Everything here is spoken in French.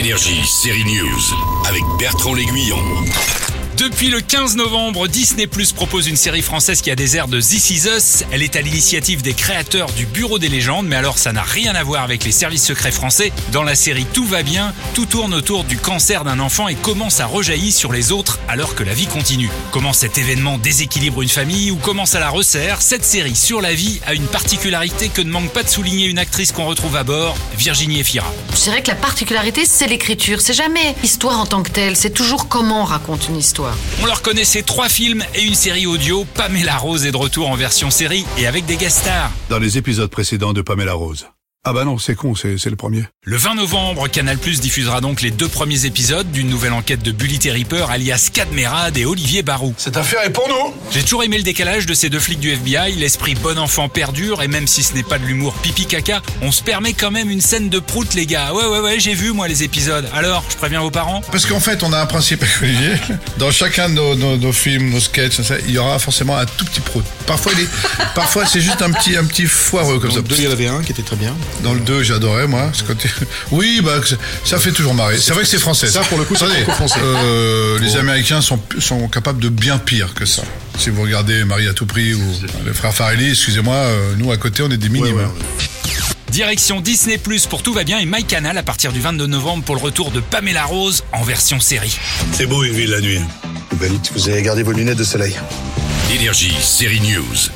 Énergie, série News, avec Bertrand L'Aiguillon. Depuis le 15 novembre, Disney Plus propose une série française qui a des airs de This Is Us. Elle est à l'initiative des créateurs du Bureau des légendes, mais alors ça n'a rien à voir avec les services secrets français. Dans la série Tout va bien, tout tourne autour du cancer d'un enfant et comment ça rejaillit sur les autres alors que la vie continue. Comment cet événement déséquilibre une famille ou comment ça la resserre, cette série sur la vie a une particularité que ne manque pas de souligner une actrice qu'on retrouve à bord, Virginie Efira. Je dirais que la particularité, c'est l'écriture. C'est jamais histoire en tant que telle, c'est toujours comment on raconte une histoire. On leur connaissait trois films et une série audio. Pamela Rose est de retour en version série et avec des guest stars. Dans les épisodes précédents de Pamela Rose. Ah bah non, c'est con, c'est le premier. Le 20 novembre, Canal Plus diffusera donc les deux premiers épisodes d'une nouvelle enquête de Bully Ripper alias Cadmerade et Olivier Barou. Cette affaire est pour nous J'ai toujours aimé le décalage de ces deux flics du FBI, l'esprit bon enfant perdure et même si ce n'est pas de l'humour pipi caca, on se permet quand même une scène de prout les gars. Ouais ouais ouais, j'ai vu moi les épisodes. Alors, je préviens vos parents Parce qu'en fait, on a un principe avec Olivier. Dans chacun de nos, nos- nos films, nos sketchs, il y aura forcément un tout petit prout. Parfois, il est, parfois c'est juste un petit, un petit foireux comme ça. 2, il y en avait un qui était très bien. Dans le 2, j'adorais, moi. ce côté- Oui, bah, ça- fait toujours marrer. C'est vrai que c'est français. Ça, pour le coup, c'est Attendez, franco-français. euh, Les Américains sont, sont capables de bien pire que ça. Si vous regardez Marie à tout prix ou les frères Farelli, excusez-moi, euh, nous à côté, on est des minimes. Ouais, ouais, Direction Disney Plus pour Tout va bien et MyCanal à partir du 22 novembre pour le retour de Pamela Rose en version série. C'est beau une ville la nuit. Vous avez gardé vos lunettes de soleil. Énergie, série News.